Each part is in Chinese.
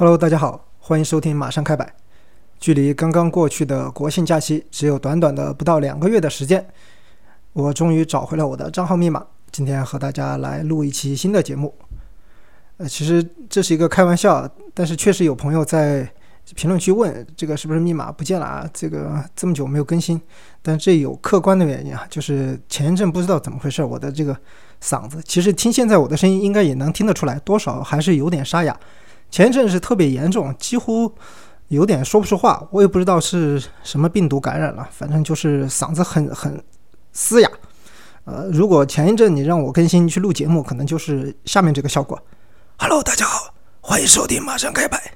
Hello，大家好，欢迎收听马上开摆。距离刚刚过去的国庆假期只有短短的不到两个月的时间，我终于找回了我的账号密码。今天和大家来录一期新的节目。呃，其实这是一个开玩笑，但是确实有朋友在评论区问这个是不是密码不见了啊？这个这么久没有更新，但这有客观的原因啊，就是前一阵不知道怎么回事，我的这个嗓子，其实听现在我的声音应该也能听得出来，多少还是有点沙哑。前一阵是特别严重，几乎有点说不出话，我也不知道是什么病毒感染了，反正就是嗓子很很嘶哑。呃，如果前一阵你让我更新去录节目，可能就是下面这个效果。Hello，大家好，欢迎收听马上开摆，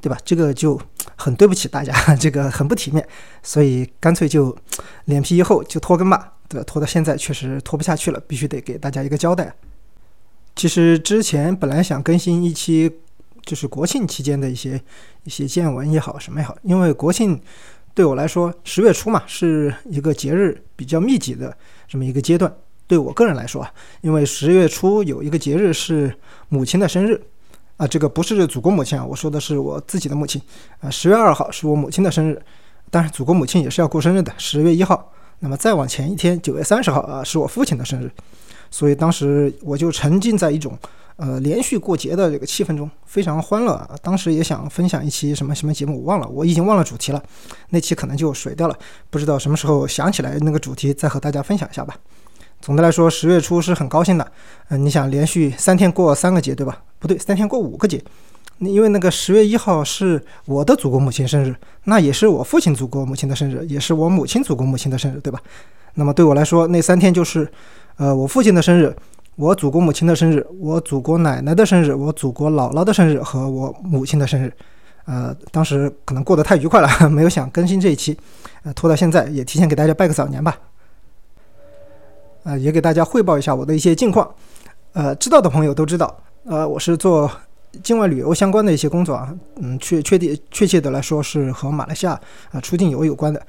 对吧？这个就很对不起大家，这个很不体面，所以干脆就脸皮一厚就拖更吧。对吧，拖到现在确实拖不下去了，必须得给大家一个交代。其实之前本来想更新一期，就是国庆期间的一些一些见闻也好，什么也好，因为国庆对我来说十月初嘛是一个节日比较密集的。这么一个阶段，对我个人来说啊，因为十月初有一个节日是母亲的生日，啊，这个不是祖国母亲啊，我说的是我自己的母亲，啊，十月二号是我母亲的生日，当然祖国母亲也是要过生日的，十月一号，那么再往前一天，九月三十号啊，是我父亲的生日，所以当时我就沉浸在一种呃连续过节的这个气氛中，非常欢乐啊。当时也想分享一期什么什么节目，我忘了，我已经忘了主题了。那期可能就水掉了，不知道什么时候想起来那个主题再和大家分享一下吧。总的来说，十月初是很高兴的。嗯，你想连续三天过三个节，对吧？不对，三天过五个节。因为那个十月一号是我的祖国母亲生日，那也是我父亲祖国母亲的生日，也是我母亲祖国母亲的生日，对吧？那么对我来说，那三天就是，呃，我父亲的生日，我祖国母亲的生日，我祖国奶奶的生日，我祖国姥姥的生日和我母亲的生日。呃，当时可能过得太愉快了，没有想更新这一期，呃，拖到现在，也提前给大家拜个早年吧。呃，也给大家汇报一下我的一些近况。呃，知道的朋友都知道，呃，我是做境外旅游相关的一些工作啊，嗯，确确定确切的来说是和马来西亚啊出境游有关的。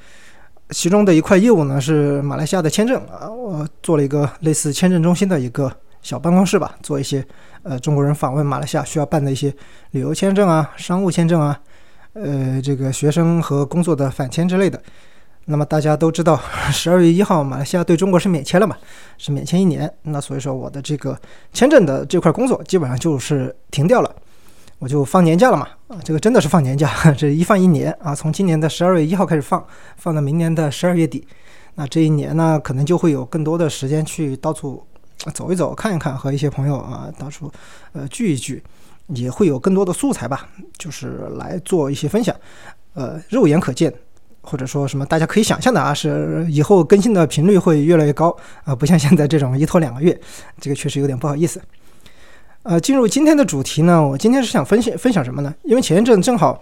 其中的一块业务呢是马来西亚的签证啊，我做了一个类似签证中心的一个小办公室吧，做一些。呃，中国人访问马来西亚需要办的一些旅游签证啊、商务签证啊，呃，这个学生和工作的返签之类的。那么大家都知道，十二月一号马来西亚对中国是免签了嘛，是免签一年。那所以说我的这个签证的这块工作基本上就是停掉了，我就放年假了嘛。啊，这个真的是放年假，这一放一年啊，从今年的十二月一号开始放，放到明年的十二月底。那这一年呢，可能就会有更多的时间去到处。走一走，看一看，和一些朋友啊，到处呃聚一聚，也会有更多的素材吧，就是来做一些分享。呃，肉眼可见，或者说什么大家可以想象的啊，是以后更新的频率会越来越高啊，不像现在这种一拖两个月，这个确实有点不好意思。呃，进入今天的主题呢，我今天是想分享分享什么呢？因为前一阵正好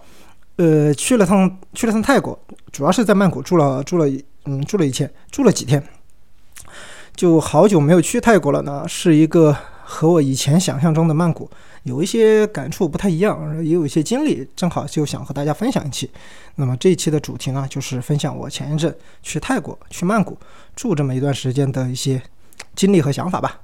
呃去了趟去了趟泰国，主要是在曼谷住了住了嗯住了一天，住了几天。就好久没有去泰国了呢，是一个和我以前想象中的曼谷有一些感触不太一样，也有一些经历，正好就想和大家分享一期。那么这一期的主题呢，就是分享我前一阵去泰国、去曼谷住这么一段时间的一些经历和想法吧。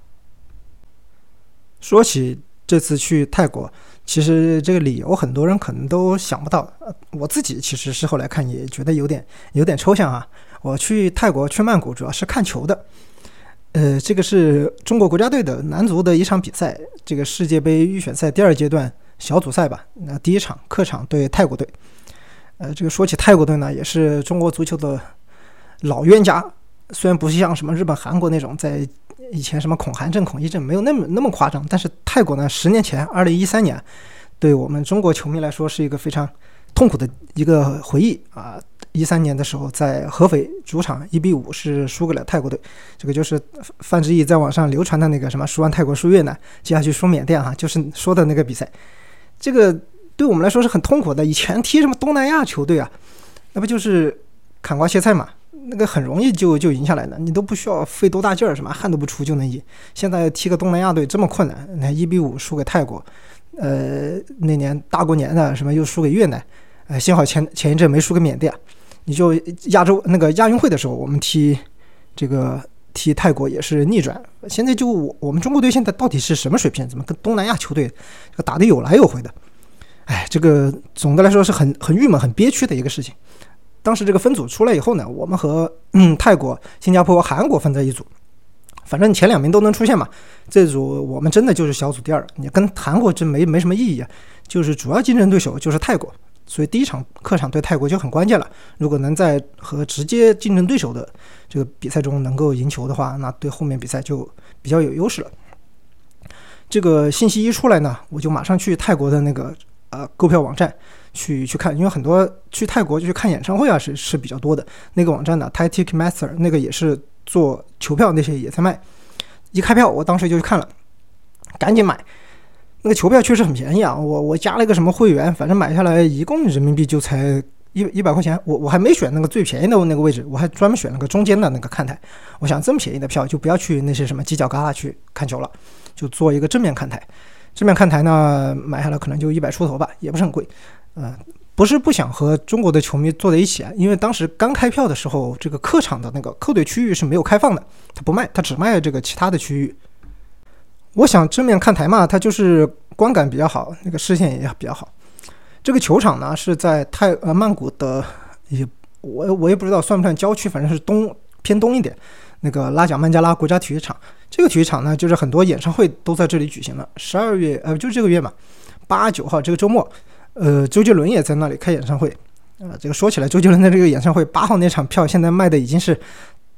说起这次去泰国，其实这个理由很多人可能都想不到，我自己其实事后来看也觉得有点有点抽象啊。我去泰国去曼谷主要是看球的。呃，这个是中国国家队的男足的一场比赛，这个世界杯预选赛第二阶段小组赛吧。那第一场客场对泰国队。呃，这个说起泰国队呢，也是中国足球的老冤家。虽然不是像什么日本、韩国那种在以前什么恐韩症、恐一症没有那么那么夸张，但是泰国呢，十年前，二零一三年，对我们中国球迷来说是一个非常痛苦的一个回忆啊。一三年的时候，在合肥主场一比五是输给了泰国队，这个就是范志毅在网上流传的那个什么输完泰国输越南，接下去输缅甸哈，就是说的那个比赛。这个对我们来说是很痛苦的。以前踢什么东南亚球队啊，那不就是砍瓜切菜嘛，那个很容易就就赢下来的，你都不需要费多大劲儿，什么汗都不出就能赢。现在踢个东南亚队这么困难，那一比五输给泰国，呃，那年大过年的什么又输给越南，呃，幸好前前一阵没输给缅甸。你就亚洲那个亚运会的时候，我们踢这个踢泰国也是逆转。现在就我我们中国队现在到底是什么水平？怎么跟东南亚球队打得有来有回的？哎，这个总的来说是很很郁闷、很憋屈的一个事情。当时这个分组出来以后呢，我们和嗯泰国、新加坡、韩国分在一组，反正前两名都能出现嘛。这组我们真的就是小组第二，你跟韩国真没没什么意义啊。就是主要竞争对手就是泰国，所以第一场客场对泰国就很关键了。如果能在和直接竞争对手的这个比赛中能够赢球的话，那对后面比赛就比较有优势了。这个信息一出来呢，我就马上去泰国的那个呃购票网站去去看，因为很多去泰国就去看演唱会啊是是比较多的。那个网站呢，Thai Ticketmaster 那个也是做球票那些也在卖。一开票，我当时就去看了，赶紧买。那个球票确实很便宜啊！我我加了一个什么会员，反正买下来一共人民币就才一一百块钱。我我还没选那个最便宜的那个位置，我还专门选了个中间的那个看台。我想这么便宜的票就不要去那些什么犄角旮旯去看球了，就做一个正面看台。正面看台呢，买下来可能就一百出头吧，也不是很贵。呃，不是不想和中国的球迷坐在一起啊，因为当时刚开票的时候，这个客场的那个客队区域是没有开放的，他不卖，他只卖这个其他的区域。我想正面看台嘛，它就是观感比较好，那个视线也比较好。这个球场呢是在泰呃曼谷的，也我我也不知道算不算郊区，反正是东偏东一点。那个拉贾曼加拉国家体育场，这个体育场呢就是很多演唱会都在这里举行了。十二月呃就这个月嘛，八九号这个周末，呃周杰伦也在那里开演唱会。呃，这个说起来，周杰伦的这个演唱会八号那场票现在卖的已经是。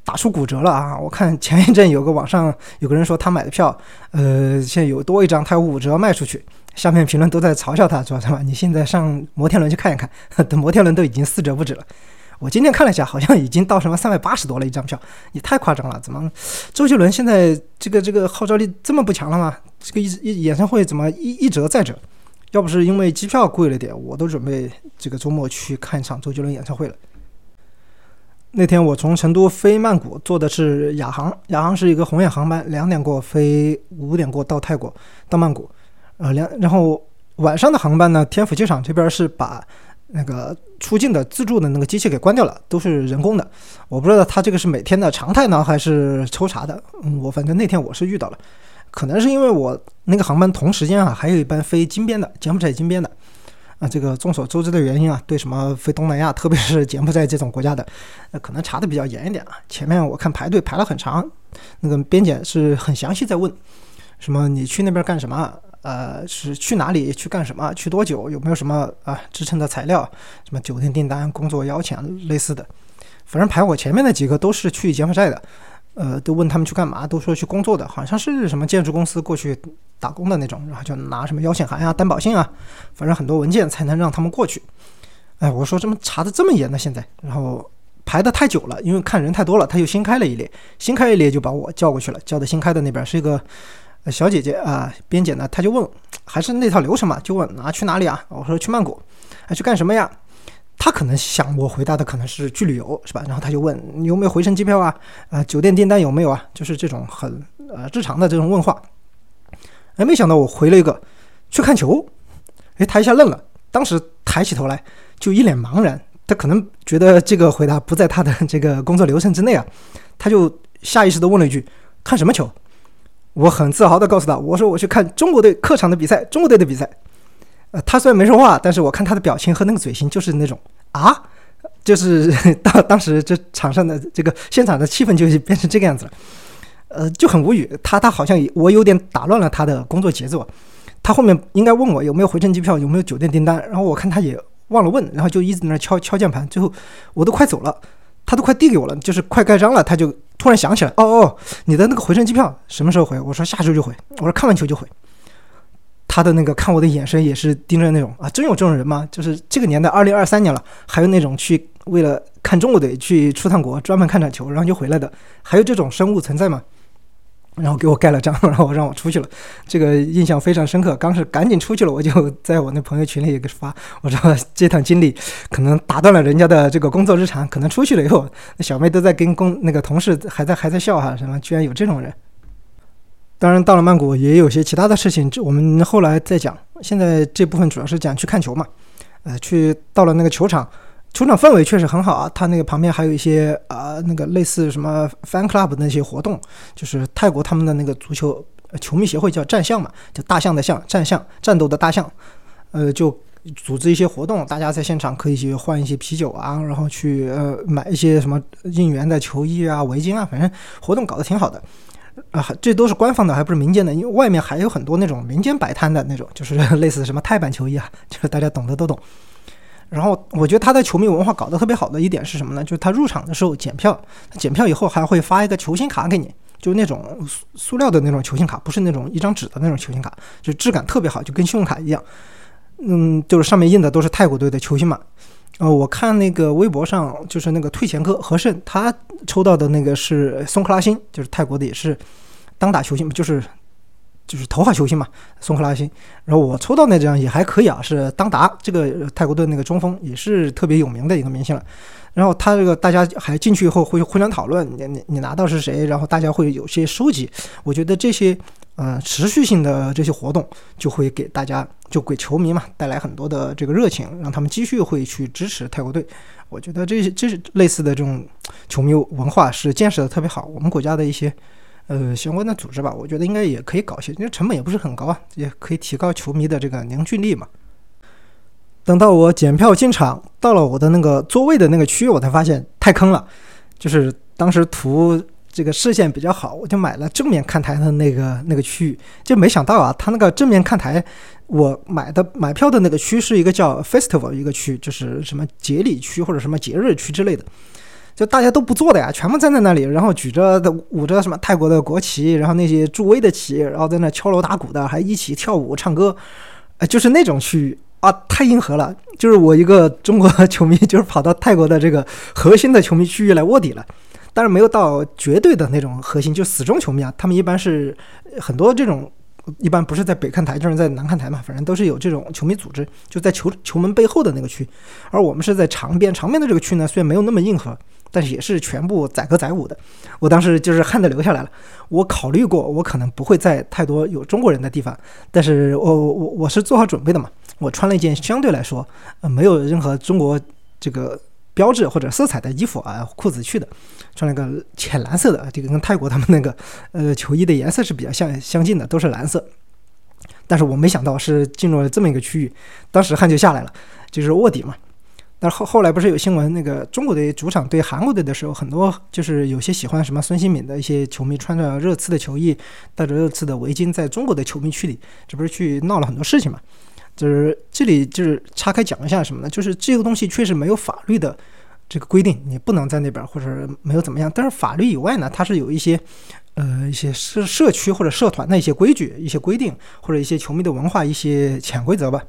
打出骨折了啊！我看前一阵有个网上有个人说他买的票，呃，现在有多一张，他有五折卖出去。下面评论都在嘲笑他，说什么？你现在上摩天轮去看一看，等 摩天轮都已经四折不止了。我今天看了一下，好像已经到什么三百八十多了一张票，也太夸张了。怎么周杰伦现在这个这个号召力这么不强了吗？这个一一演唱会怎么一一折再折？要不是因为机票贵了点，我都准备这个周末去看一场周杰伦演唱会了。那天我从成都飞曼谷，坐的是亚航。亚航是一个红眼航班，两点过飞，五点过到泰国，到曼谷。呃，两然后晚上的航班呢，天府机场这边是把那个出境的自助的那个机器给关掉了，都是人工的。我不知道他这个是每天的常态呢，还是抽查的。嗯，我反正那天我是遇到了，可能是因为我那个航班同时间啊，还有一班飞金边的，柬埔寨金边的。啊，这个众所周知的原因啊，对什么飞东南亚，特别是柬埔寨这种国家的，呃，可能查的比较严一点啊。前面我看排队排了很长，那个边检是很详细在问，什么你去那边干什么？呃，是去哪里？去干什么？去多久？有没有什么啊支撑的材料？什么酒店订单、工作邀请类似的？反正排我前面的几个都是去柬埔寨的。呃，都问他们去干嘛，都说去工作的，好像是什么建筑公司过去打工的那种，然后就拿什么邀请函啊、担保信啊，反正很多文件才能让他们过去。哎，我说怎么查的这么严呢？现在，然后排的太久了，因为看人太多了，他又新开了一列，新开一列就把我叫过去了，叫的新开的那边是一个小姐姐啊，边检呢，她就问，还是那套流程嘛，就问啊去哪里啊？我说去曼谷，啊去干什么呀？他可能想我回答的可能是去旅游，是吧？然后他就问你有没有回程机票啊？啊，酒店订单有没有啊？就是这种很呃日常的这种问话。哎，没想到我回了一个去看球。哎，他一下愣了，当时抬起头来就一脸茫然。他可能觉得这个回答不在他的这个工作流程之内啊，他就下意识的问了一句：看什么球？我很自豪的告诉他，我说我去看中国队客场的比赛，中国队的比赛。呃，他虽然没说话，但是我看他的表情和那个嘴型就是那种啊，就是 当当时这场上的这个现场的气氛就变成这个样子了，呃，就很无语。他他好像我有点打乱了他的工作节奏。他后面应该问我有没有回程机票，有没有酒店订单，然后我看他也忘了问，然后就一直在那敲敲键盘。最后我都快走了，他都快递给我了，就是快盖章了，他就突然想起来，哦哦，你的那个回程机票什么时候回？我说下周就回，我说看完球就回。他的那个看我的眼神也是盯着那种啊，真有这种人吗？就是这个年代，二零二三年了，还有那种去为了看中国队去出趟国，专门看场球然后就回来的，还有这种生物存在吗？然后给我盖了章，然后让我出去了，这个印象非常深刻。刚是赶紧出去了，我就在我那朋友群里给发，我说这趟经历可能打断了人家的这个工作日常，可能出去了以后，那小妹都在跟工那个同事还在还在笑哈，什么居然有这种人。当然，到了曼谷也有些其他的事情，这我们后来再讲。现在这部分主要是讲去看球嘛，呃，去到了那个球场，球场氛围确实很好啊。它那个旁边还有一些啊，那个类似什么 fan club 的那些活动，就是泰国他们的那个足球球迷协会叫战象嘛，叫大象的象，战象战斗的大象，呃，就组织一些活动，大家在现场可以去换一些啤酒啊，然后去呃买一些什么应援的球衣啊、围巾啊，反正活动搞得挺好的。啊，这都是官方的，还不是民间的，因为外面还有很多那种民间摆摊的那种，就是 类似什么泰版球衣啊，就是大家懂的都懂。然后我觉得他的球迷文化搞得特别好的一点是什么呢？就是他入场的时候检票，检票以后还会发一个球星卡给你，就那种塑塑料的那种球星卡，不是那种一张纸的那种球星卡，就质感特别好，就跟信用卡一样。嗯，就是上面印的都是泰国队的球星嘛。呃，我看那个微博上，就是那个退钱哥何胜，他抽到的那个是松克拉星，就是泰国的也是当打球星，就是就是头号球星嘛，松克拉辛。然后我抽到那张也还可以啊，是当达这个泰国队那个中锋，也是特别有名的一个明星了。然后他这个大家还进去以后会互相讨论，你你你拿到是谁，然后大家会有些收集。我觉得这些。呃，持续性的这些活动就会给大家，就给球迷嘛带来很多的这个热情，让他们继续会去支持泰国队。我觉得这些这是类似的这种球迷文化是建设的特别好。我们国家的一些呃相关的组织吧，我觉得应该也可以搞一些，因为成本也不是很高啊，也可以提高球迷的这个凝聚力嘛。等到我检票进场，到了我的那个座位的那个区域，我才发现太坑了，就是当时图。这个视线比较好，我就买了正面看台的那个那个区域，就没想到啊，它那个正面看台，我买的买票的那个区是一个叫 Festival 一个区，就是什么节礼区或者什么节日区之类的，就大家都不坐的呀，全部站在那里，然后举着的舞着什么泰国的国旗，然后那些助威的旗，然后在那敲锣打鼓的，还一起跳舞唱歌，呃，就是那种区域啊，太硬核了，就是我一个中国球迷，就是跑到泰国的这个核心的球迷区域来卧底了。但是没有到绝对的那种核心，就死忠球迷啊，他们一般是很多这种，一般不是在北看台，就是在南看台嘛，反正都是有这种球迷组织，就在球球门背后的那个区。而我们是在长边，长边的这个区呢，虽然没有那么硬核，但是也是全部载歌载舞的。我当时就是汗都流下来了。我考虑过，我可能不会在太多有中国人的地方，但是我我我是做好准备的嘛。我穿了一件相对来说，呃，没有任何中国这个。标志或者色彩的衣服啊，裤子去的，穿了个浅蓝色的，这个跟泰国他们那个呃球衣的颜色是比较相相近的，都是蓝色。但是我没想到是进入了这么一个区域，当时汗就下来了，就是卧底嘛。但后后来不是有新闻，那个中国队主场对韩国队的时候，很多就是有些喜欢什么孙兴敏的一些球迷，穿着热刺的球衣，戴着热刺的围巾，在中国的球迷区里，这不是去闹了很多事情嘛？就是这里就是岔开讲一下什么呢？就是这个东西确实没有法律的这个规定，你不能在那边或者没有怎么样。但是法律以外呢，它是有一些呃一些社社区或者社团的一些规矩、一些规定，或者一些球迷的文化一些潜规则吧。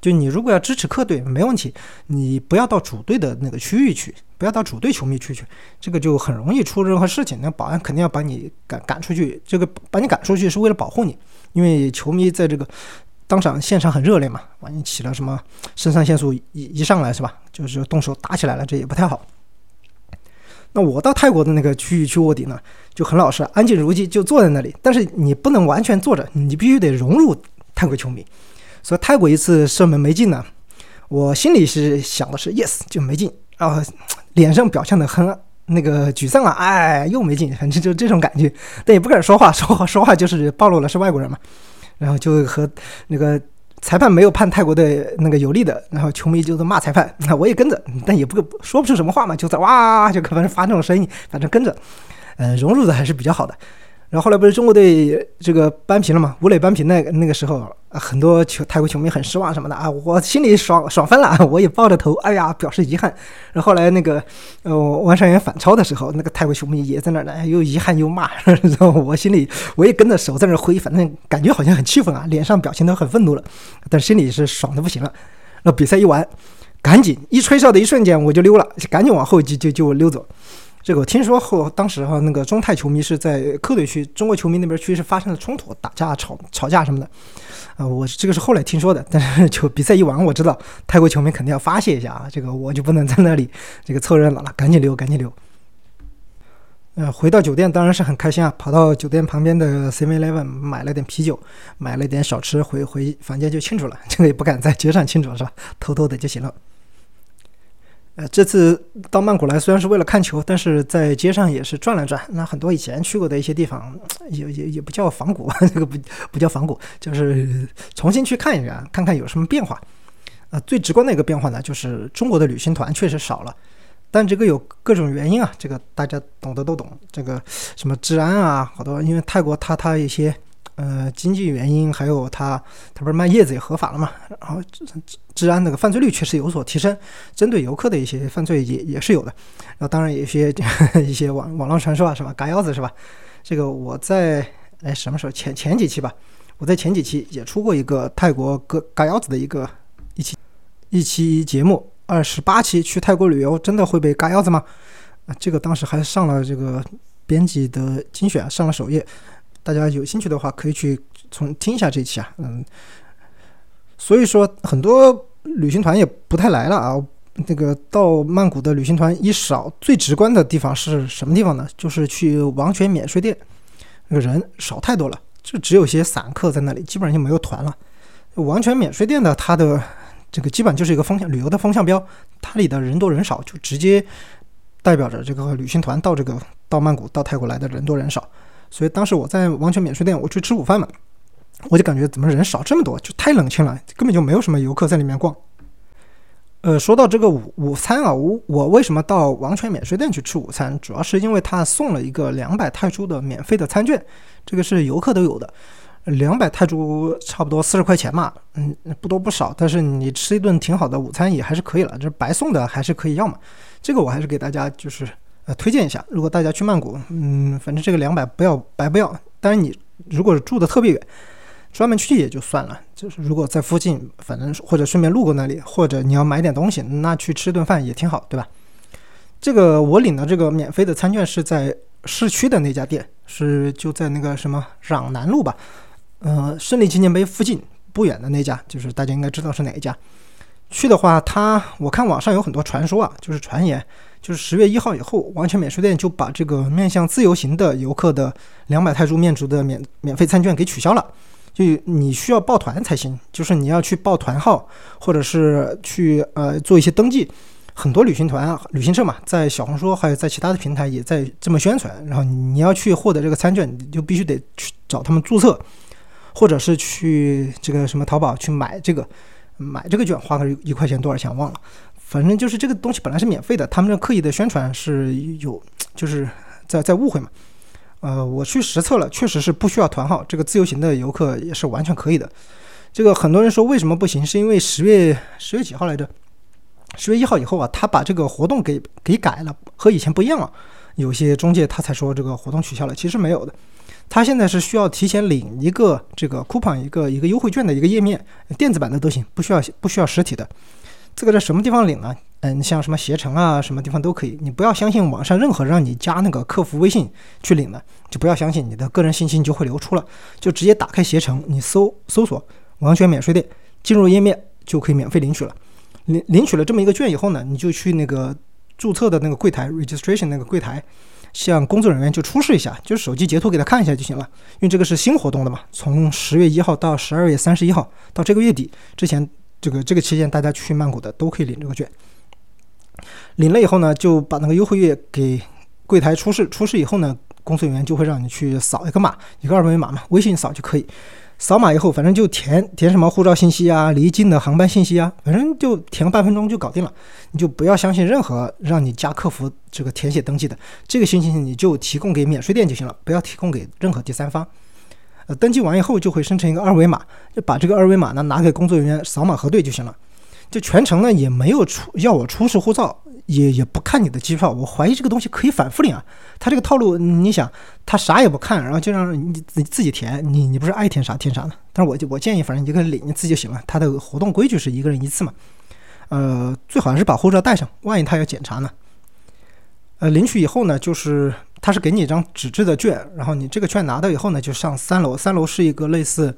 就你如果要支持客队，没问题，你不要到主队的那个区域去，不要到主队球迷区去，这个就很容易出任何事情。那保安肯定要把你赶赶出去，这个把你赶出去是为了保护你，因为球迷在这个。当场现场很热烈嘛，万一起了什么肾上腺素一一上来是吧？就是动手打起来了，这也不太好。那我到泰国的那个区域去卧底呢，就很老实，安静如鸡，就坐在那里。但是你不能完全坐着，你必须得融入泰国球迷。所以泰国一次射门没进呢，我心里是想的是 yes 就没进，然后脸上表现的很那个沮丧啊，哎又没进，反正就这种感觉，但也不敢说话，说话说话就是暴露了是外国人嘛。然后就和那个裁判没有判泰国的那个有利的，然后球迷就在骂裁判，那我也跟着，但也不说不出什么话嘛，就在哇就反正发那种声音，反正跟着，呃，融入的还是比较好的。然后后来不是中国队这个扳平了嘛？吴磊扳平那那个时候，很多球泰国球迷很失望什么的啊，我心里爽爽翻了，我也抱着头，哎呀，表示遗憾。然后后来那个呃王善元反超的时候，那个泰国球迷也在那儿呢，又遗憾又骂，然后我心里我也跟着手在那挥，反正感觉好像很气愤啊，脸上表情都很愤怒了，但心里是爽的不行了。那比赛一完，赶紧一吹哨的一瞬间我就溜了，赶紧往后就就就溜走。这个我听说后，当时哈那个中泰球迷是在客队区，中国球迷那边区是发生了冲突、打架、吵吵架什么的，啊，我这个是后来听说的。但是就比赛一完，我知道泰国球迷肯定要发泄一下啊，这个我就不能在那里这个凑热闹了，赶紧溜，赶紧溜。呃，回到酒店当然是很开心啊，跑到酒店旁边的 Seven Eleven 买了点啤酒，买了点小吃，回回房间就庆祝了。这个也不敢在街上庆祝是吧？偷偷的就行了。呃，这次到曼谷来虽然是为了看球，但是在街上也是转了转。那很多以前去过的一些地方，也也也不叫仿古，这个不不叫仿古，就是重新去看一下，看看有什么变化。啊，最直观的一个变化呢，就是中国的旅行团确实少了，但这个有各种原因啊，这个大家懂得都懂。这个什么治安啊，好多因为泰国它它一些呃经济原因，还有他，他不是卖叶子也合法了嘛，然后治治安那个犯罪率确实有所提升，针对游客的一些犯罪也也是有的。然后当然有一些 一些网网络传说啊，是吧？嘎腰子是吧？这个我在哎什么时候前前几期吧，我在前几期也出过一个泰国割嘎腰子的一个。一期一期节目二十八期去泰国旅游真的会被嘎腰子吗？啊，这个当时还上了这个编辑的精选，上了首页，大家有兴趣的话可以去从听一下这期啊。嗯，所以说很多旅行团也不太来了啊。那个到曼谷的旅行团一少，最直观的地方是什么地方呢？就是去王权免税店，那个人少太多了，就只有些散客在那里，基本上就没有团了。王权免税店的它的。这个基本就是一个风向旅游的风向标，它里的人多人少，就直接代表着这个旅行团到这个到曼谷到泰国来的人多人少。所以当时我在王权免税店，我去吃午饭嘛，我就感觉怎么人少这么多，就太冷清了，根本就没有什么游客在里面逛。呃，说到这个午午餐啊，我我为什么到王权免税店去吃午餐？主要是因为他送了一个两百泰铢的免费的餐券，这个是游客都有的。两百泰铢差不多四十块钱嘛，嗯，不多不少，但是你吃一顿挺好的午餐也还是可以了，就是白送的还是可以要嘛。这个我还是给大家就是呃推荐一下，如果大家去曼谷，嗯，反正这个两百不要白不要。当然你如果住的特别远，专门去也就算了，就是如果在附近，反正或者顺便路过那里，或者你要买点东西，那去吃顿饭也挺好，对吧？这个我领的这个免费的餐券是在市区的那家店，是就在那个什么壤南路吧。呃，胜利纪念碑附近不远的那家，就是大家应该知道是哪一家。去的话，他我看网上有很多传说啊，就是传言，就是十月一号以后，完全免税店就把这个面向自由行的游客的两百泰铢面值的免免费餐券给取消了，就你需要报团才行，就是你要去报团号，或者是去呃做一些登记。很多旅行团、旅行社嘛，在小红书还有在其他的平台也在这么宣传。然后你要去获得这个餐券，你就必须得去找他们注册。或者是去这个什么淘宝去买这个，买这个券花个一块钱多少钱忘了，反正就是这个东西本来是免费的，他们这刻意的宣传是有，就是在在误会嘛。呃，我去实测了，确实是不需要团号，这个自由行的游客也是完全可以的。这个很多人说为什么不行，是因为十月十月几号来着？十月一号以后啊，他把这个活动给给改了，和以前不一样了。有些中介他才说这个活动取消了，其实没有的。他现在是需要提前领一个这个 coupon 一个一个优惠券的一个页面，电子版的都行，不需要不需要实体的。这个在什么地方领呢？嗯，像什么携程啊，什么地方都可以。你不要相信网上任何让你加那个客服微信去领的，就不要相信你的个人信息就会流出了。就直接打开携程，你搜搜索王轩免税店，进入页面就可以免费领取了。领领取了这么一个券以后呢，你就去那个注册的那个柜台 registration 那个柜台。向工作人员就出示一下，就是手机截图给他看一下就行了，因为这个是新活动的嘛，从十月一号到十二月三十一号，到这个月底之前，这个这个期间大家去曼谷的都可以领这个券。领了以后呢，就把那个优惠页给柜台出示，出示以后呢，工作人员就会让你去扫一个码，一个二维码嘛，微信扫就可以。扫码以后，反正就填填什么护照信息啊、离境的航班信息啊，反正就填个半分钟就搞定了。你就不要相信任何让你加客服这个填写登记的，这个信息你就提供给免税店就行了，不要提供给任何第三方。呃，登记完以后就会生成一个二维码，就把这个二维码呢拿给工作人员扫码核对就行了。就全程呢也没有出要我出示护照。也也不看你的机票，我怀疑这个东西可以反复领啊。他这个套路，你想，他啥也不看，然后就让你自己填，你你不是爱填啥填啥呢。但是我就我建议，反正一个人领一次就行了。他的活动规矩是一个人一次嘛，呃，最好还是把护照带上，万一他要检查呢。呃，领取以后呢，就是他是给你一张纸质的券，然后你这个券拿到以后呢，就上三楼，三楼是一个类似，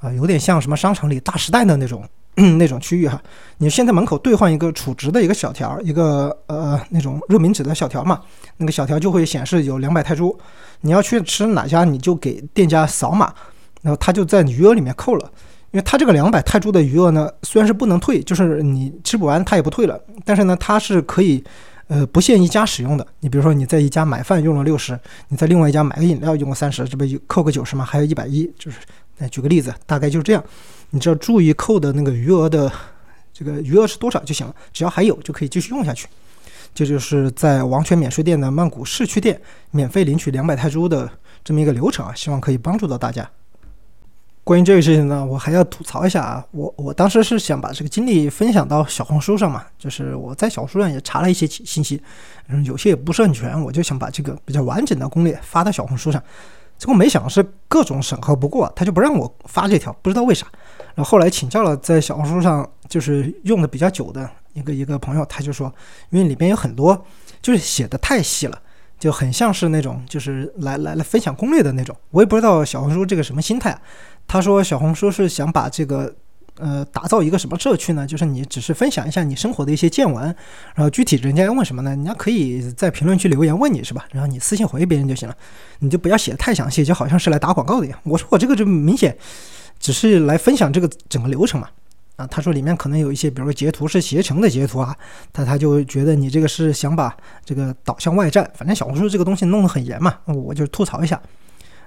啊，有点像什么商场里大时代的那种。那种区域哈，你先在门口兑换一个储值的一个小条，一个呃那种热敏纸的小条嘛，那个小条就会显示有两百泰铢。你要去吃哪家，你就给店家扫码，然后他就在余额里面扣了。因为他这个两百泰铢的余额呢，虽然是不能退，就是你吃不完他也不退了，但是呢，它是可以呃不限一家使用的。你比如说你在一家买饭用了六十，你在另外一家买个饮料用了三十，这不扣个九十吗？还有一百一，就是。哎，举个例子，大概就是这样。你只要注意扣的那个余额的这个余额是多少就行了，只要还有就可以继续用下去。这就是在王权免税店的曼谷市区店免费领取两百泰铢的这么一个流程啊，希望可以帮助到大家。关于这个事情呢，我还要吐槽一下啊，我我当时是想把这个经历分享到小红书上嘛，就是我在小红书上也查了一些信息，嗯，有些也不是很全，我就想把这个比较完整的攻略发到小红书上，结果没想是各种审核不过，他就不让我发这条，不知道为啥。然后后来请教了在小红书上就是用的比较久的一个一个朋友，他就说，因为里边有很多就是写的太细了，就很像是那种就是来来来分享攻略的那种，我也不知道小红书这个什么心态啊。他说小红书是想把这个呃打造一个什么社区呢？就是你只是分享一下你生活的一些见闻，然后具体人家要问什么呢？人家可以在评论区留言问你是吧？然后你私信回别人就行了，你就不要写的太详细，就好像是来打广告的一样。我说我这个就明显。只是来分享这个整个流程嘛，啊，他说里面可能有一些，比如说截图是携程的截图啊，他他就觉得你这个是想把这个导向外站，反正小红书这个东西弄得很严嘛，我就吐槽一下，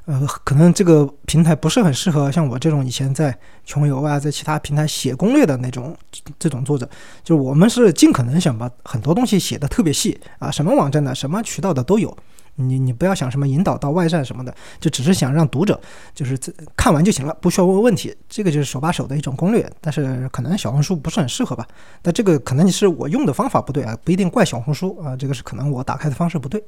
呃，可能这个平台不是很适合像我这种以前在穷游啊，在其他平台写攻略的那种这种作者，就我们是尽可能想把很多东西写的特别细啊，什么网站的、什么渠道的都有。你你不要想什么引导到外站什么的，就只是想让读者就是看完就行了，不需要问问题。这个就是手把手的一种攻略，但是可能小红书不是很适合吧？那这个可能是我用的方法不对啊，不一定怪小红书啊，这个是可能我打开的方式不对。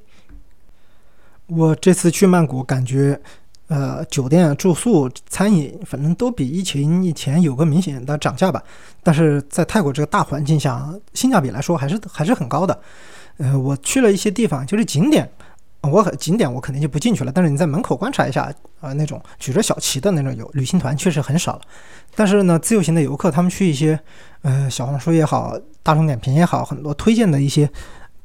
我这次去曼谷，感觉呃酒店住宿、餐饮，反正都比疫情以前有个明显的涨价吧。但是在泰国这个大环境下，性价比来说还是还是很高的。呃，我去了一些地方，就是景点。我很景点我肯定就不进去了，但是你在门口观察一下，啊，那种举着小旗的那种游旅行团确实很少了。但是呢，自由行的游客他们去一些，呃，小红书也好，大众点评也好，很多推荐的一些，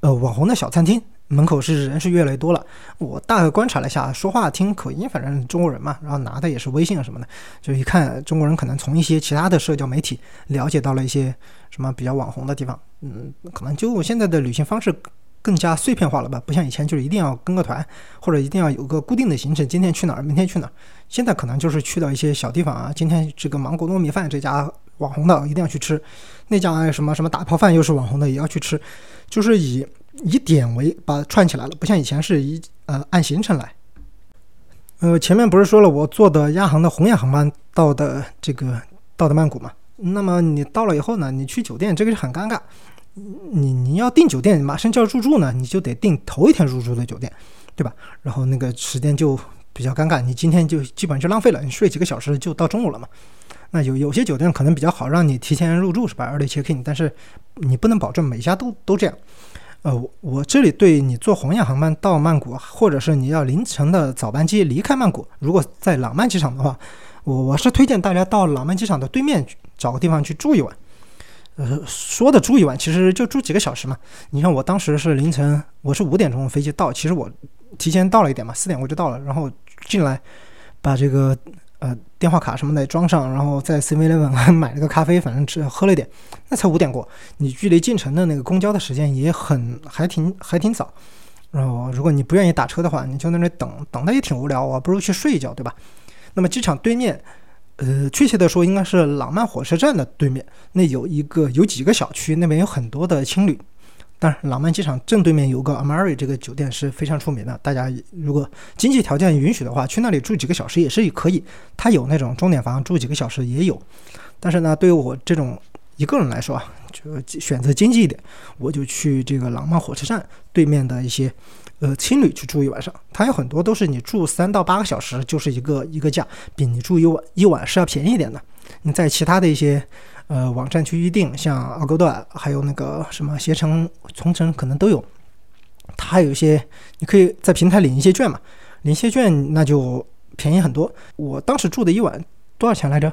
呃，网红的小餐厅门口是人是越来越多了。我大概观察了一下，说话听口音，反正中国人嘛，然后拿的也是微信啊什么的，就一看中国人可能从一些其他的社交媒体了解到了一些什么比较网红的地方，嗯，可能就现在的旅行方式。更加碎片化了吧？不像以前，就是一定要跟个团，或者一定要有个固定的行程，今天去哪儿，明天去哪儿。现在可能就是去到一些小地方啊，今天这个芒果糯米饭这家网红的一定要去吃，那家什么什么打泡饭又是网红的也要去吃，就是以以点为把串起来了，不像以前是以呃按行程来。呃，前面不是说了我坐的亚航的红眼航班到的这个到的曼谷嘛？那么你到了以后呢，你去酒店这个是很尴尬。你你要订酒店，马上就要入住呢，你就得订头一天入住的酒店，对吧？然后那个时间就比较尴尬，你今天就基本上就浪费了，你睡几个小时就到中午了嘛。那有有些酒店可能比较好，让你提前入住是吧？early check in，但是你不能保证每家都都这样。呃，我这里对你坐红眼航班到曼谷，或者是你要凌晨的早班机离开曼谷，如果在朗曼机场的话，我我是推荐大家到朗曼机场的对面找个地方去住一晚。呃，说的住一晚，其实就住几个小时嘛。你像我当时是凌晨，我是五点钟飞机到，其实我提前到了一点嘛，四点我就到了，然后进来把这个呃电话卡什么的装上，然后在 Seven Eleven 买了个咖啡，反正吃喝了一点，那才五点过。你距离进城的那个公交的时间也很还挺还挺早。然后如果你不愿意打车的话，你就在那等等的也挺无聊啊，不如去睡一觉，对吧？那么机场对面。呃，确切的说，应该是朗曼火车站的对面，那有一个有几个小区，那边有很多的青旅。当然，朗曼机场正对面有个 Amari 这个酒店是非常出名的，大家如果经济条件允许的话，去那里住几个小时也是可以。它有那种钟点房，住几个小时也有。但是呢，对于我这种一个人来说啊，就选择经济一点，我就去这个朗曼火车站对面的一些。呃，青旅去住一晚上，它有很多都是你住三到八个小时就是一个一个价，比你住一晚一晚是要便宜一点的。你在其他的一些呃网站去预定，像 Agoda 还有那个什么携程、同城可能都有。它还有一些你可以在平台领一些券嘛，领一些券那就便宜很多。我当时住的一晚多少钱来着？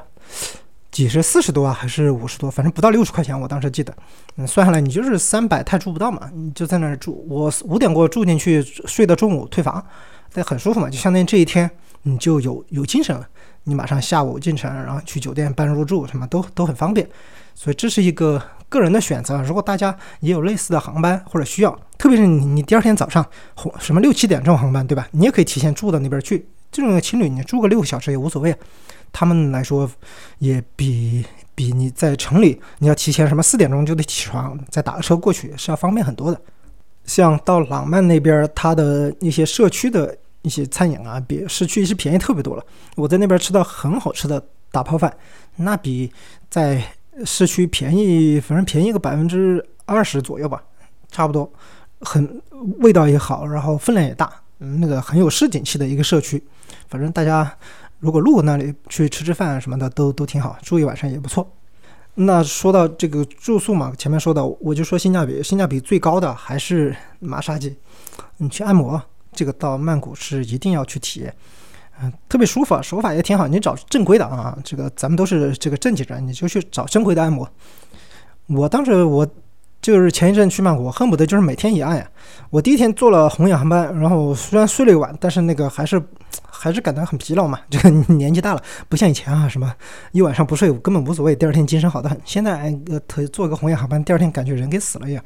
几十四十多啊，还是五十多？反正不到六十块钱，我当时记得。嗯，算下来你就是三百泰铢不到嘛，你就在那儿住。我五点过住进去，睡到中午退房，那很舒服嘛，就相当于这一天你就有有精神了。你马上下午进城，然后去酒店办入住，什么都都很方便。所以这是一个个人的选择。如果大家也有类似的航班或者需要，特别是你你第二天早上或什么六七点这种航班，对吧？你也可以提前住到那边去。这种情侣你住个六个小时也无所谓啊。他们来说也比比你在城里你要提前什么四点钟就得起床，再打个车过去是要方便很多的。像到朗曼那边，它的一些社区的一些餐饮啊，比市区是便宜特别多了。我在那边吃到很好吃的大泡饭，那比在市区便宜，反正便宜个百分之二十左右吧，差不多。很味道也好，然后分量也大，嗯，那个很有市井气的一个社区。反正大家如果路那里去吃吃饭什么的，都都挺好，住一晚上也不错。那说到这个住宿嘛，前面说的，我就说性价比，性价比最高的还是马杀鸡。你去按摩，这个到曼谷是一定要去体验，嗯，特别舒服，手法也挺好。你找正规的啊，这个咱们都是这个正经人，你就去找正规的按摩。我当时我就是前一阵去曼谷，恨不得就是每天一按呀。我第一天坐了红眼航班，然后虽然睡了一晚，但是那个还是。还是感到很疲劳嘛，这个年纪大了，不像以前啊，什么一晚上不睡根本无所谓，第二天精神好的很。现在呃，特坐个红眼航班，第二天感觉人跟死了一样，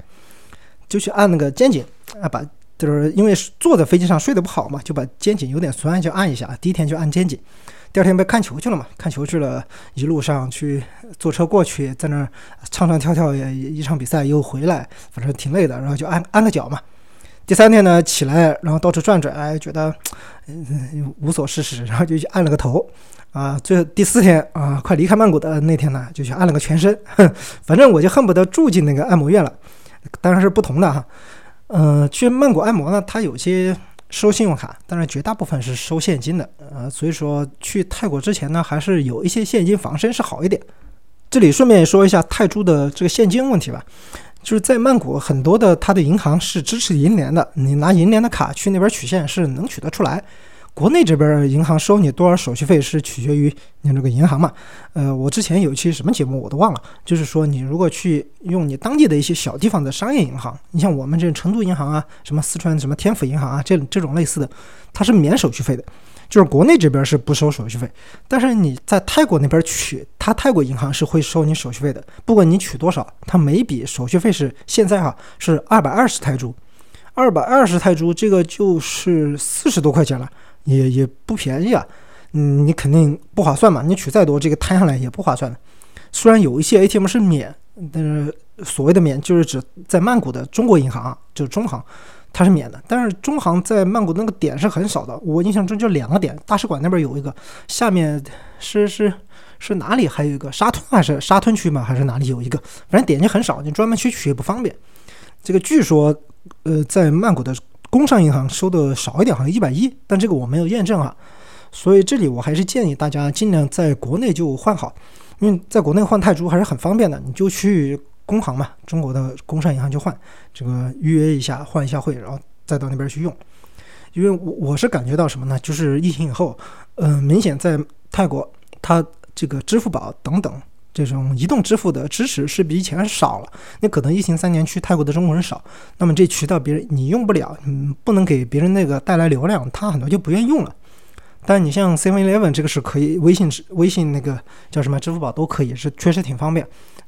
就去按那个肩颈啊，把就是因为坐在飞机上睡得不好嘛，就把肩颈有点酸就按一下。第一天就按肩颈，第二天被看球去了嘛，看球去了，一路上去坐车过去，在那儿唱唱跳跳也一场比赛又回来，反正挺累的，然后就按按个脚嘛。第三天呢，起来然后到处转转，哎，觉得嗯无所事事，然后就去按了个头，啊，最后第四天啊，快离开曼谷的那天呢，就去按了个全身，反正我就恨不得住进那个按摩院了。当然是不同的哈，嗯，去曼谷按摩呢，它有些收信用卡，但是绝大部分是收现金的，呃，所以说去泰国之前呢，还是有一些现金防身是好一点。这里顺便说一下泰铢的这个现金问题吧。就是在曼谷，很多的它的银行是支持银联的，你拿银联的卡去那边取现是能取得出来。国内这边银行收你多少手续费是取决于你这个银行嘛？呃，我之前有一期什么节目我都忘了，就是说你如果去用你当地的一些小地方的商业银行，你像我们这成都银行啊，什么四川什么天府银行啊，这这种类似的，它是免手续费的。就是国内这边是不收手续费，但是你在泰国那边取，它泰国银行是会收你手续费的。不管你取多少，它每笔手续费是现在哈是二百二十泰铢，二百二十泰铢这个就是四十多块钱了，也也不便宜啊。嗯，你肯定不划算嘛，你取再多，这个摊下来也不划算的。虽然有一些 ATM 是免，但是所谓的免就是指在曼谷的中国银行，就是中行。它是免的，但是中行在曼谷那个点是很少的。我印象中就两个点，大使馆那边有一个，下面是是是哪里还有一个沙吞还是沙吞区嘛，还是哪里有一个？反正点就很少，你专门去取也不方便。这个据说，呃，在曼谷的工商银行收的少一点，好像一百一，但这个我没有验证啊。所以这里我还是建议大家尽量在国内就换好，因为在国内换泰铢还是很方便的，你就去。工行嘛，中国的工商银行就换这个预约一下，换一下汇，然后再到那边去用。因为我我是感觉到什么呢？就是疫情以后，嗯，明显在泰国，它这个支付宝等等这种移动支付的支持是比以前少了。那可能疫情三年去泰国的中国人少，那么这渠道别人你用不了，嗯，不能给别人那个带来流量，他很多就不愿意用了。但你像 Seven Eleven 这个是可以，微信支微信那个叫什么支付宝都可以，是确实挺方便。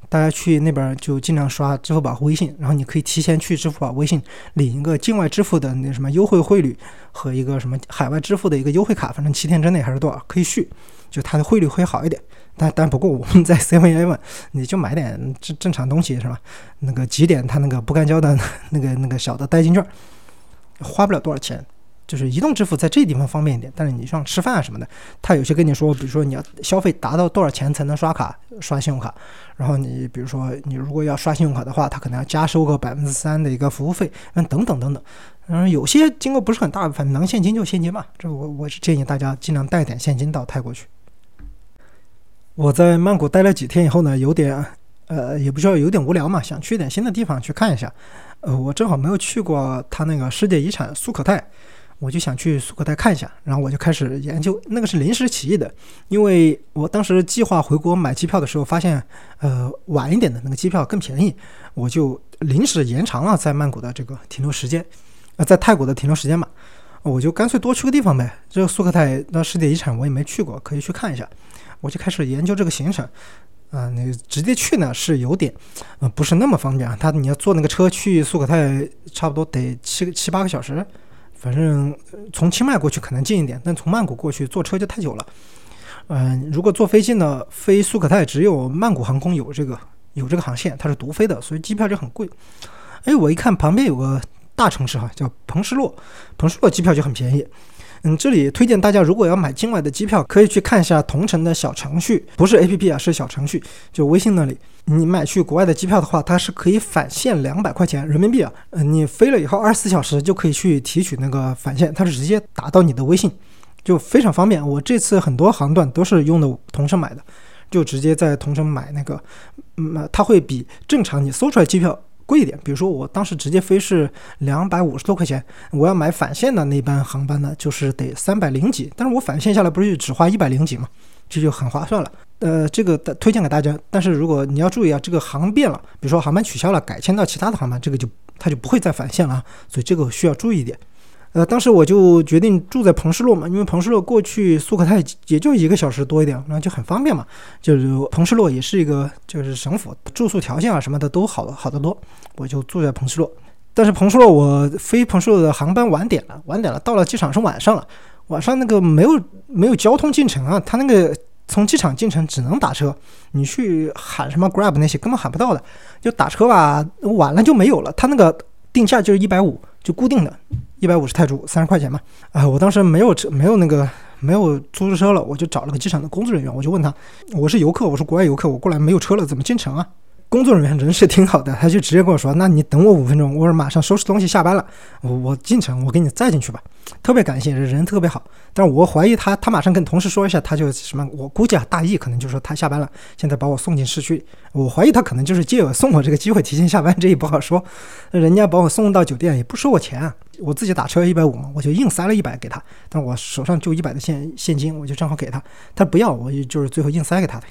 大家去那边就尽量刷支付宝微信，然后你可以提前去支付宝、微信领一个境外支付的那什么优惠汇率和一个什么海外支付的一个优惠卡，反正七天之内还是多少可以续，就它的汇率会好一点。但但不过我们在 Seven Eleven 你就买点正正常东西是吧？那个几点它那个不干胶的 那个那个小的代金券，花不了多少钱。就是移动支付在这地方方便一点，但是你像吃饭啊什么的，他有些跟你说，比如说你要消费达到多少钱才能刷卡刷信用卡，然后你比如说你如果要刷信用卡的话，他可能要加收个百分之三的一个服务费，嗯等等等等，嗯有些金额不是很大，反正能现金就现金吧。这我我是建议大家尽量带点现金到泰国去。我在曼谷待了几天以后呢，有点呃也不知道有点无聊嘛，想去点新的地方去看一下。呃，我正好没有去过他那个世界遗产苏可泰。我就想去苏克泰看一下，然后我就开始研究，那个是临时起意的，因为我当时计划回国买机票的时候，发现呃晚一点的那个机票更便宜，我就临时延长了在曼谷的这个停留时间，呃，在泰国的停留时间嘛，我就干脆多去个地方呗。这个苏克泰那世界遗产我也没去过，可以去看一下，我就开始研究这个行程，啊，那直接去呢是有点，呃，不是那么方便啊，他你要坐那个车去苏可泰，差不多得七七八个小时。反正从清迈过去可能近一点，但从曼谷过去坐车就太久了。嗯，如果坐飞机呢，飞苏可泰只有曼谷航空有这个有这个航线，它是独飞的，所以机票就很贵。哎，我一看旁边有个大城市哈，叫彭施洛，彭施洛机票就很便宜。嗯，这里推荐大家，如果要买境外的机票，可以去看一下同城的小程序，不是 A P P 啊，是小程序，就微信那里。你买去国外的机票的话，它是可以返现两百块钱人民币啊。嗯，你飞了以后二十四小时就可以去提取那个返现，它是直接打到你的微信，就非常方便。我这次很多航段都是用的同城买的，就直接在同城买那个，嗯，它会比正常你搜出来机票。贵一点，比如说我当时直接飞是两百五十多块钱，我要买返现的那班航班呢，就是得三百零几，但是我返现下来不是只花一百零几吗？这就很划算了。呃，这个推荐给大家，但是如果你要注意啊，这个航变了，比如说航班取消了，改签到其他的航班，这个就它就不会再返现了啊，所以这个需要注意一点。呃，当时我就决定住在彭施洛嘛，因为彭施洛过去苏克泰也就一个小时多一点，那就很方便嘛。就是彭施洛也是一个就是省府，住宿条件啊什么的都好好得多，我就住在彭施洛。但是彭施洛我飞彭施洛的航班晚点了，晚点了，到了机场是晚上了，晚上那个没有没有交通进城啊，他那个从机场进城只能打车，你去喊什么 Grab 那些根本喊不到的，就打车吧，晚了就没有了，他那个定价就是一百五，就固定的。一百五十泰铢，三十块钱嘛。啊，我当时没有车，没有那个没有出租车了，我就找了个机场的工作人员，我就问他，我是游客，我是国外游客，我过来没有车了，怎么进城啊？工作人员人是挺好的，他就直接跟我说：“那你等我五分钟，我说马上收拾东西下班了，我我进城，我给你载进去吧。”特别感谢，人特别好。但是我怀疑他，他马上跟同事说一下，他就什么，我估计啊，大意可能就是说他下班了，现在把我送进市区。我怀疑他可能就是借我送我这个机会提前下班，这也不好说。人家把我送到酒店也不收我钱啊，我自己打车一百五嘛，我就硬塞了一百给他。但我手上就一百的现现金，我就正好给他，他不要，我就是最后硬塞给他的。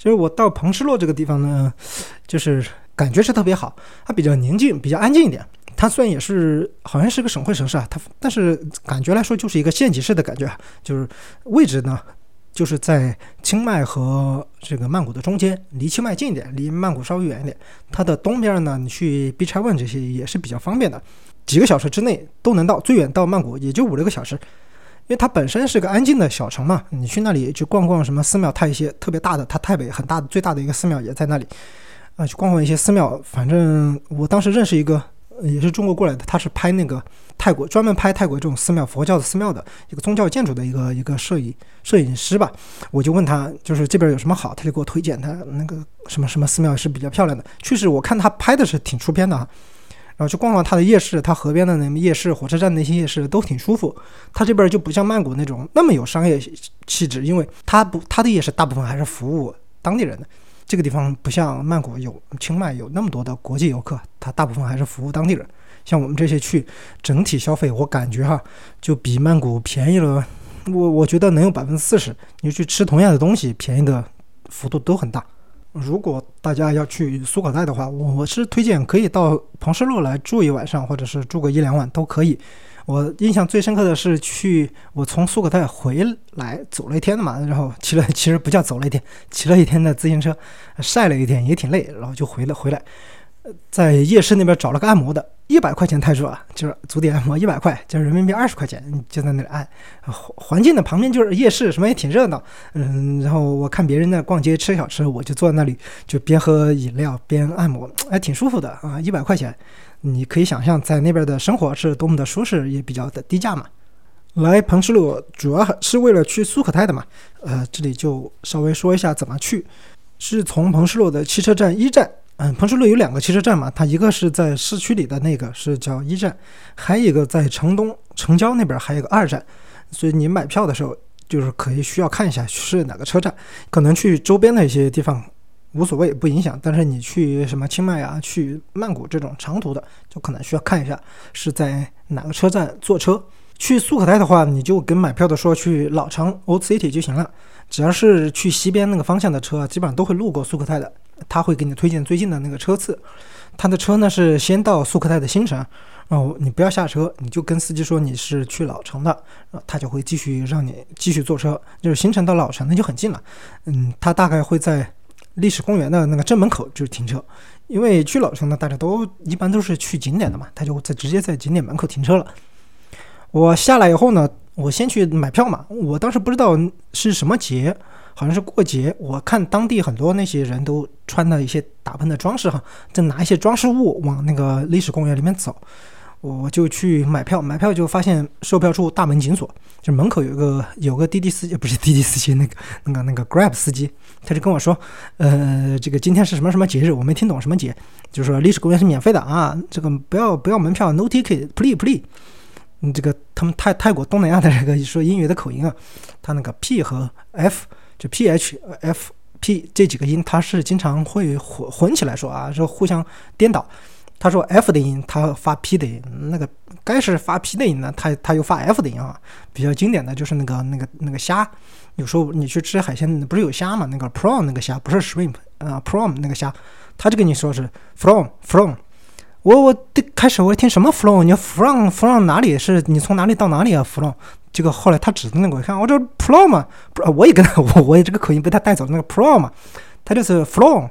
就是我到彭施洛这个地方呢，就是感觉是特别好，它比较宁静，比较安静一点。它虽然也是好像是个省会城市啊，它但是感觉来说就是一个县级市的感觉，就是位置呢就是在清迈和这个曼谷的中间，离清迈近一点，离曼谷稍微远一点。它的东边呢，你去 b 差 h 这些也是比较方便的，几个小时之内都能到，最远到曼谷也就五六个小时。因为它本身是个安静的小城嘛，你去那里去逛逛什么寺庙，它一些特别大的，它台北很大的最大的一个寺庙也在那里，啊，去逛逛一些寺庙。反正我当时认识一个也是中国过来的，他是拍那个泰国专门拍泰国这种寺庙、佛教的寺庙的一个宗教建筑的一个一个摄影摄影师吧。我就问他，就是这边有什么好，他就给我推荐他那个什么什么寺庙是比较漂亮的。确实，我看他拍的是挺出片的哈。然后去逛逛它的夜市，它河边的那夜市、火车站那些夜市都挺舒服。它这边就不像曼谷那种那么有商业气质，因为它不，它的夜市大部分还是服务当地人的。这个地方不像曼谷有清迈有那么多的国际游客，它大部分还是服务当地人。像我们这些去整体消费，我感觉哈，就比曼谷便宜了。我我觉得能有百分之四十。你去吃同样的东西，便宜的幅度都很大。如果大家要去苏格泰的话，我是推荐可以到彭施洛来住一晚上，或者是住个一两晚都可以。我印象最深刻的是去我从苏格泰回来走了一天的嘛，然后骑了其实不叫走了一天，骑了一天的自行车，晒了一天也挺累，然后就回了回来。在夜市那边找了个按摩的，一百块钱泰铢啊，就是足底按摩一百块，就是人民币二十块钱，就在那里按。环环境的旁边就是夜市，什么也挺热闹。嗯，然后我看别人在逛街吃小吃，我就坐在那里，就边喝饮料边按摩，还挺舒服的啊。一百块钱，你可以想象在那边的生活是多么的舒适，也比较的低价嘛。来彭施洛主要是为了去苏可泰的嘛，呃，这里就稍微说一下怎么去，是从彭施洛的汽车站一站。嗯，彭施洛有两个汽车站嘛，它一个是在市区里的那个是叫一站，还有一个在城东城郊那边还有个二站，所以你买票的时候就是可以需要看一下是哪个车站，可能去周边的一些地方无所谓不影响，但是你去什么清迈啊、去曼谷这种长途的，就可能需要看一下是在哪个车站坐车。去苏可泰的话，你就跟买票的说去老城 Old City 就行了，只要是去西边那个方向的车，基本上都会路过苏可泰的。他会给你推荐最近的那个车次，他的车呢是先到苏克泰的新城，然后你不要下车，你就跟司机说你是去老城的，他就会继续让你继续坐车，就是新城到老城那就很近了，嗯，他大概会在历史公园的那个正门口就停车，因为去老城呢大家都一般都是去景点的嘛，他就在直接在景点门口停车了。我下来以后呢。我先去买票嘛。我当时不知道是什么节，好像是过节。我看当地很多那些人都穿的一些打扮的装饰哈，在拿一些装饰物往那个历史公园里面走。我就去买票，买票就发现售票处大门紧锁，就门口有个有个滴滴司机，不是滴滴司机，那个那个那个 Grab 司机，他就跟我说，呃，这个今天是什么什么节日，我没听懂什么节，就说历史公园是免费的啊，这个不要不要门票，no ticket，please please。嗯，这个他们泰泰国东南亚的这个说英语的口音啊，他那个 P 和 F 就 P H F P 这几个音，他是经常会混混起来说啊，说互相颠倒。他说 F 的音，他发 P 的音，那个该是发 P 的音呢，他他又发 F 的音啊。比较经典的就是那个那个那个虾，有时候你去吃海鲜，不是有虾嘛？那个 prawn 那个虾不是 shrimp 啊，prawn 那个虾，他就跟你说是 from from。我我开始我听什么 from？你 from from 哪里？是你从哪里到哪里啊？from 这个后来他指的那个，我看我这 pro 嘛，不，我也跟他 我我也这个口音被他带走了，那个 pro 嘛，他就是 from。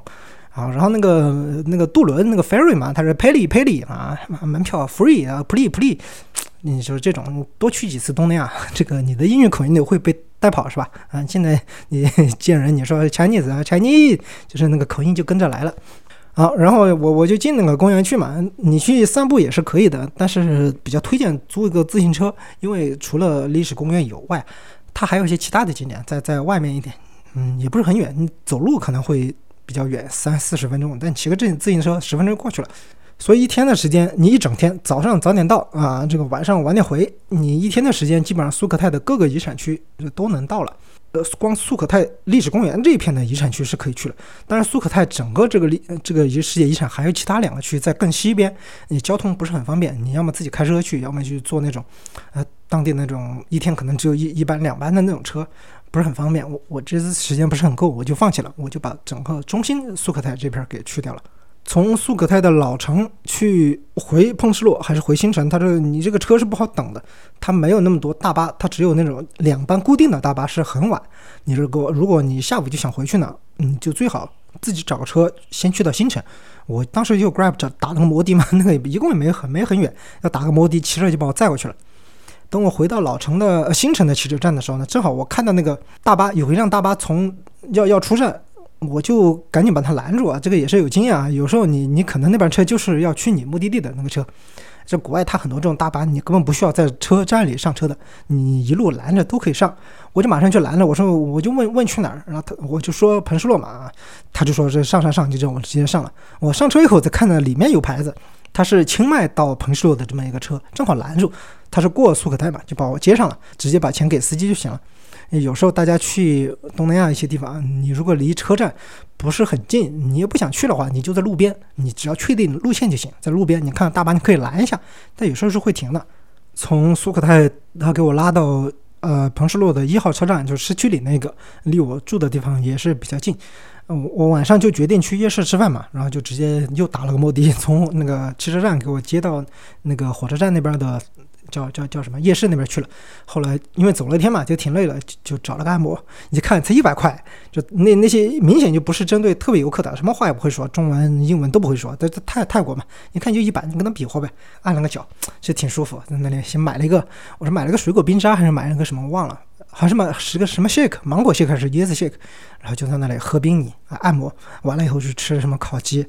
啊，然后那个那个渡轮那个 ferry 嘛，他是 pay pay 啊，门票 free 啊，please please，你就是这种多去几次东南亚，这个你的英语口音就会被带跑是吧？啊，现在你见人你说 Chinese 啊 Chinese，就是那个口音就跟着来了。好，然后我我就进那个公园去嘛，你去散步也是可以的，但是比较推荐租一个自行车，因为除了历史公园以外，它还有一些其他的景点在在外面一点，嗯，也不是很远，你走路可能会。比较远，三四十分钟，但骑个自自行车十分钟过去了。所以一天的时间，你一整天早上早点到啊，这个晚上晚点回，你一天的时间基本上苏克泰的各个遗产区就都能到了。呃，光苏可泰历史公园这一片的遗产区是可以去了。当然，苏可泰整个这个历这个遗世界遗产还有其他两个区在更西边，你交通不是很方便，你要么自己开车去，要么去坐那种呃当地那种一天可能只有一一班两班的那种车。不是很方便，我我这次时间不是很够，我就放弃了，我就把整个中心苏可泰这片给去掉了。从苏可泰的老城去回彭士洛还是回新城，他说你这个车是不好等的，他没有那么多大巴，他只有那种两班固定的大巴，是很晚。你如果如果你下午就想回去呢，嗯，就最好自己找个车先去到新城。我当时就 Grab 打了个摩的嘛，那个一共也没很没很远，要打个摩的骑车就把我载过去了。等我回到老城的新城的汽车站的时候呢，正好我看到那个大巴有一辆大巴从要要出站，我就赶紧把他拦住啊。这个也是有经验啊，有时候你你可能那班车就是要去你目的地的那个车，这国外它很多这种大巴，你根本不需要在车站里上车的，你一路拦着都可以上。我就马上就拦了，我说我就问问去哪儿，然后他我就说彭士洛嘛，他就说这上上上，就这样我直接上了。我上车以后再看到里面有牌子。他是清迈到彭士洛的这么一个车，正好拦住。他是过苏可泰嘛，就把我接上了，直接把钱给司机就行了。有时候大家去东南亚一些地方，你如果离车站不是很近，你也不想去的话，你就在路边，你只要确定路线就行，在路边，你看大巴你可以拦一下，但有时候是会停的。从苏可泰他给我拉到呃彭士洛的一号车站，就是市区里那个，离我住的地方也是比较近。我晚上就决定去夜市吃饭嘛，然后就直接又打了个摩的，从那个汽车站给我接到那个火车站那边的叫叫叫什么夜市那边去了。后来因为走了一天嘛，就挺累了，就找了个按摩。你看才一百块，就那那些明显就不是针对特别游客的，什么话也不会说，中文英文都不会说。这泰泰国嘛，你看就一百，你跟他比划呗，按了个脚，就挺舒服。在那里先买了一个，我是买了个水果冰渣还是买了个什么忘了。好像买十个什么 shake，芒果 shake 还是椰子 shake，然后就在那里喝冰泥啊，按摩完了以后去吃什么烤鸡，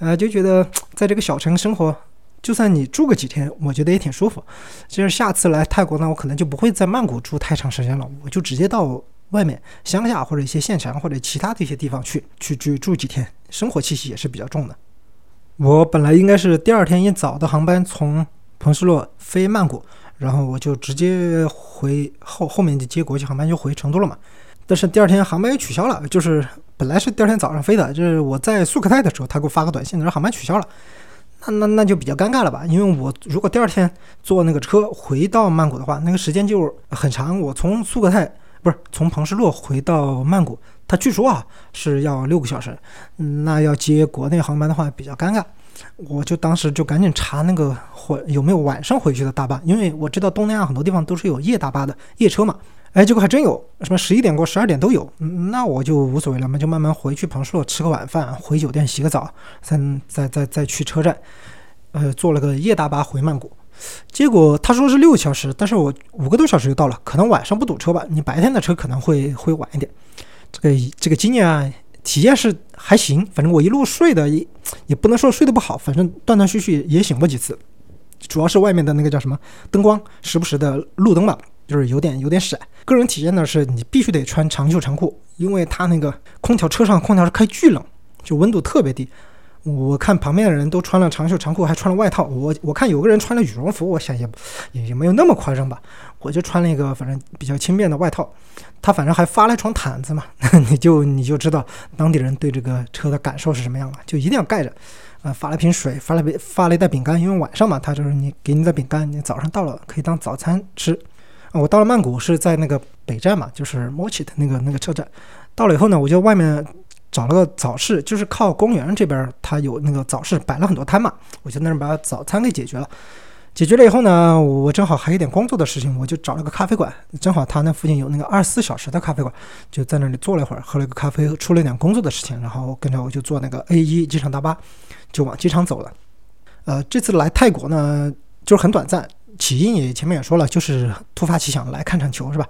呃，就觉得在这个小城生活，就算你住个几天，我觉得也挺舒服。就是下次来泰国呢，我可能就不会在曼谷住太长时间了，我就直接到外面乡下或者一些县城或者其他的一些地方去去去住几天，生活气息也是比较重的。我本来应该是第二天一早的航班从彭斯洛飞曼谷。然后我就直接回后后面就接国际航班就回成都了嘛，但是第二天航班又取消了，就是本来是第二天早上飞的，就是我在苏可泰的时候，他给我发个短信，他说航班取消了，那那那就比较尴尬了吧？因为我如果第二天坐那个车回到曼谷的话，那个时间就很长，我从苏可泰不是从彭士洛回到曼谷，他据说啊是要六个小时，那要接国内航班的话比较尴尬。我就当时就赶紧查那个回有没有晚上回去的大巴，因为我知道东南亚很多地方都是有夜大巴的夜车嘛。哎，结果还真有，什么十一点过十二点都有。那我就无所谓了嘛，就慢慢回去彭斯洛吃个晚饭，回酒店洗个澡，再再再再去车站，呃，坐了个夜大巴回曼谷。结果他说是六个小时，但是我五个多小时就到了，可能晚上不堵车吧，你白天的车可能会会晚一点。这个这个经验啊，体验是还行，反正我一路睡的也也不能说睡得不好，反正断断续续也醒过几次，主要是外面的那个叫什么灯光，时不时的路灯吧，就是有点有点闪。个人体验呢是你必须得穿长袖长裤，因为它那个空调车上空调是开巨冷，就温度特别低。我看旁边的人都穿了长袖长裤，还穿了外套。我我看有个人穿了羽绒服，我想也也也没有那么夸张吧。我就穿了一个反正比较轻便的外套。他反正还发了一床毯子嘛，你就你就知道当地人对这个车的感受是什么样了。就一定要盖着。啊，发了瓶水，发了杯发了一袋饼干，因为晚上嘛，他就是你给你的饼干，你早上到了可以当早餐吃。我到了曼谷是在那个北站嘛，就是 Mochi 的那个那个车站。到了以后呢，我就外面。找了个早市，就是靠公园这边，它有那个早市，摆了很多摊嘛。我就那儿把早餐给解决了。解决了以后呢，我正好还有点工作的事情，我就找了个咖啡馆，正好他那附近有那个二十四小时的咖啡馆，就在那里坐了一会儿，喝了个咖啡，出了点工作的事情，然后跟着我就坐那个 A 一机场大巴，就往机场走了。呃，这次来泰国呢，就是很短暂，起因也前面也说了，就是突发奇想来看场球，是吧？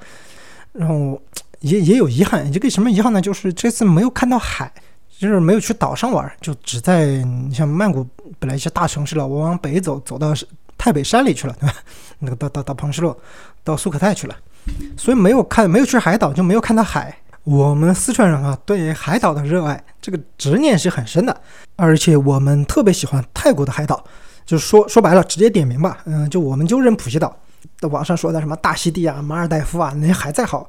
然后。也也有遗憾，这个什么遗憾呢？就是这次没有看到海，就是没有去岛上玩，就只在你像曼谷本来一些大城市了，我往北走，走到太北山里去了，对吧？那个到到到彭石路，到苏可泰去了，所以没有看，没有去海岛，就没有看到海。我们四川人啊，对海岛的热爱，这个执念是很深的，而且我们特别喜欢泰国的海岛，就说说白了，直接点名吧，嗯，就我们就认普吉岛。的网上说的什么大溪地啊、马尔代夫啊，那些还在好。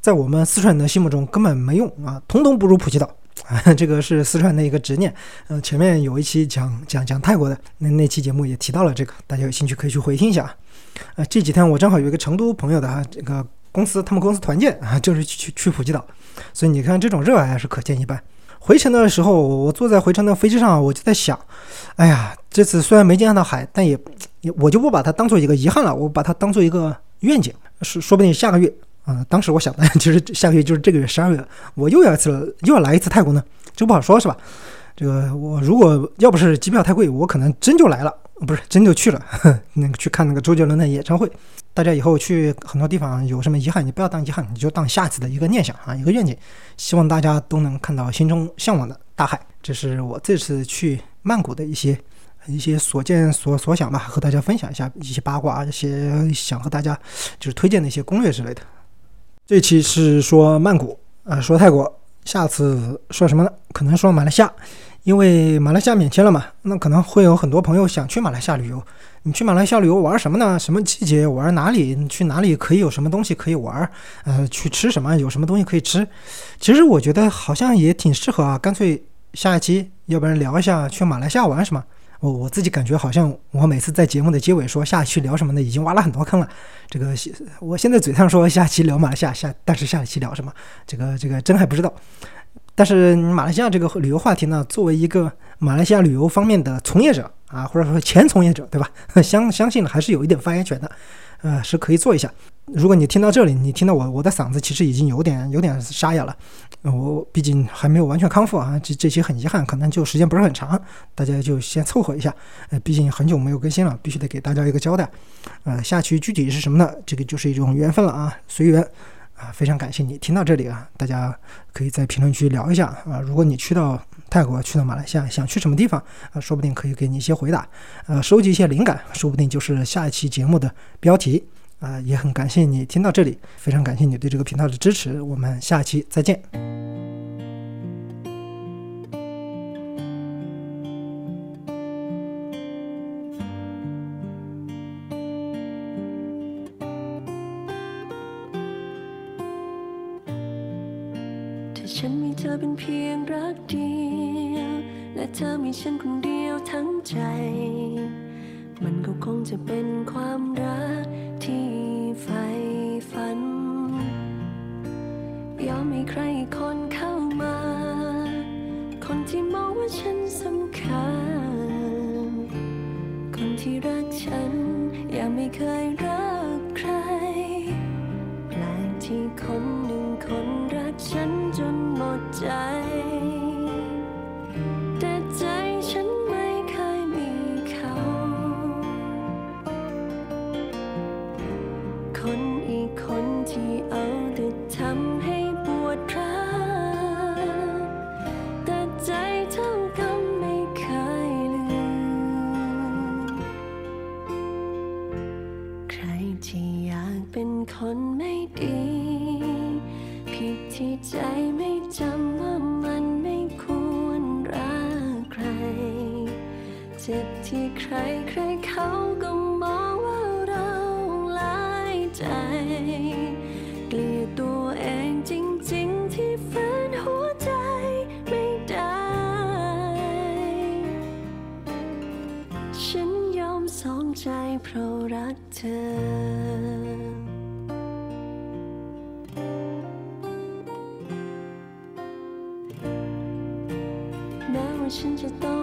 在我们四川人的心目中根本没用啊，通通不如普吉岛啊！这个是四川的一个执念。嗯，前面有一期讲讲讲泰国的那那期节目也提到了这个，大家有兴趣可以去回听一下啊。呃，这几天我正好有一个成都朋友的啊这个公司，他们公司团建啊，就是去去普吉岛，所以你看这种热爱是可见一斑。回程的时候，我坐在回程的飞机上，我就在想，哎呀，这次虽然没见到海，但也也我就不把它当做一个遗憾了，我把它当做一个愿景，说说不定下个月。啊，当时我想的其实下个月就是这个月十二月，我又要一次又要来一次泰国呢，这不好说，是吧？这个我如果要不是机票太贵，我可能真就来了，不是真就去了，那个去看那个周杰伦的演唱会。大家以后去很多地方有什么遗憾，你不要当遗憾，你就当下次的一个念想啊，一个愿景。希望大家都能看到心中向往的大海。这是我这次去曼谷的一些一些所见所所想吧，和大家分享一下一些八卦啊，一些想和大家就是推荐的一些攻略之类的。这期是说曼谷，呃，说泰国，下次说什么呢？可能说马来西亚，因为马来西亚免签了嘛，那可能会有很多朋友想去马来西亚旅游。你去马来西亚旅游玩什么呢？什么季节玩哪里？你去哪里可以有什么东西可以玩？呃，去吃什么？有什么东西可以吃？其实我觉得好像也挺适合啊，干脆下一期，要不然聊一下去马来西亚玩什么。我我自己感觉好像我每次在节目的结尾说下期聊什么的，已经挖了很多坑了。这个我现在嘴上说下期聊马来西亚下，但是下期聊什么，这个这个真还不知道。但是马来西亚这个旅游话题呢，作为一个马来西亚旅游方面的从业者啊，或者说前从业者，对吧？相相信还是有一点发言权的，呃，是可以做一下。如果你听到这里，你听到我我的嗓子其实已经有点有点沙哑了，我毕竟还没有完全康复啊，这这期很遗憾，可能就时间不是很长，大家就先凑合一下，呃，毕竟很久没有更新了，必须得给大家一个交代，呃，下期具体是什么呢？这个就是一种缘分了啊，随缘啊，非常感谢你听到这里啊，大家可以在评论区聊一下啊，如果你去到泰国、去到马来西亚，想去什么地方啊，说不定可以给你一些回答，呃，收集一些灵感，说不定就是下一期节目的标题。啊，也很感谢你听到这里，非常感谢你对这个频道的支持，我们下期再见。ฉันมีเธอเป็นเพียงรักเดียวและ เธอมีฉันคนเดียวทั้งใจ มันก็คงจะเป็นความรักที่ใฝ่ฝัน ยอมให้ใครคนเข้ามา คนที่มองว่าฉันสำคัญ คนที่รักฉันยังไม่เคยรักใคร แปลกที่คนหนึ่งคนรักฉันจนหมดใจ 甚至都